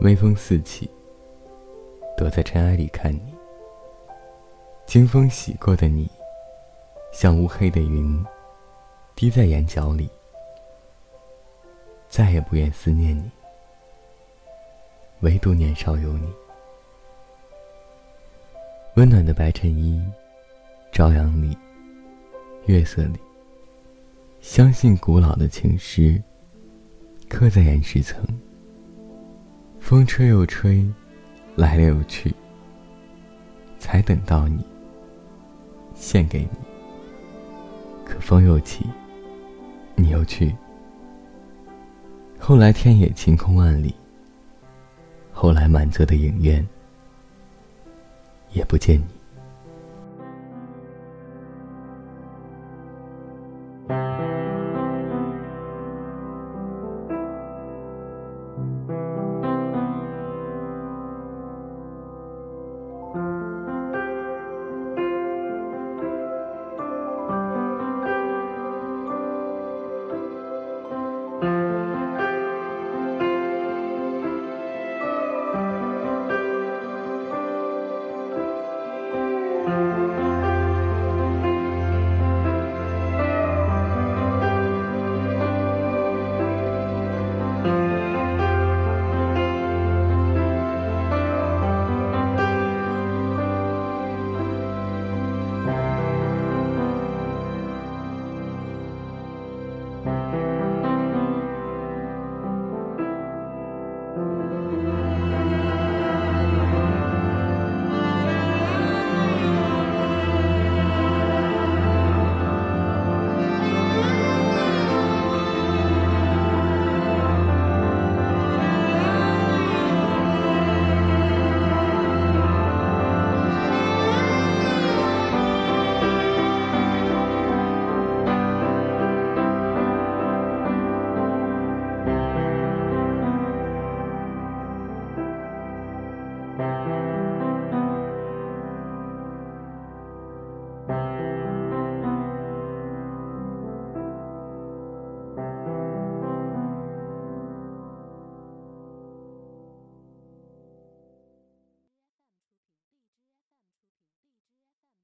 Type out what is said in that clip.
微风四起，躲在尘埃里看你。清风洗过的你，像乌黑的云，滴在眼角里。再也不愿思念你，唯独年少有你。温暖的白衬衣，朝阳里，月色里。相信古老的情诗，刻在岩石层。风吹又吹，来了又去。才等到你，献给你。可风又起，你又去。后来天也晴空万里。后来满座的影院，也不见你。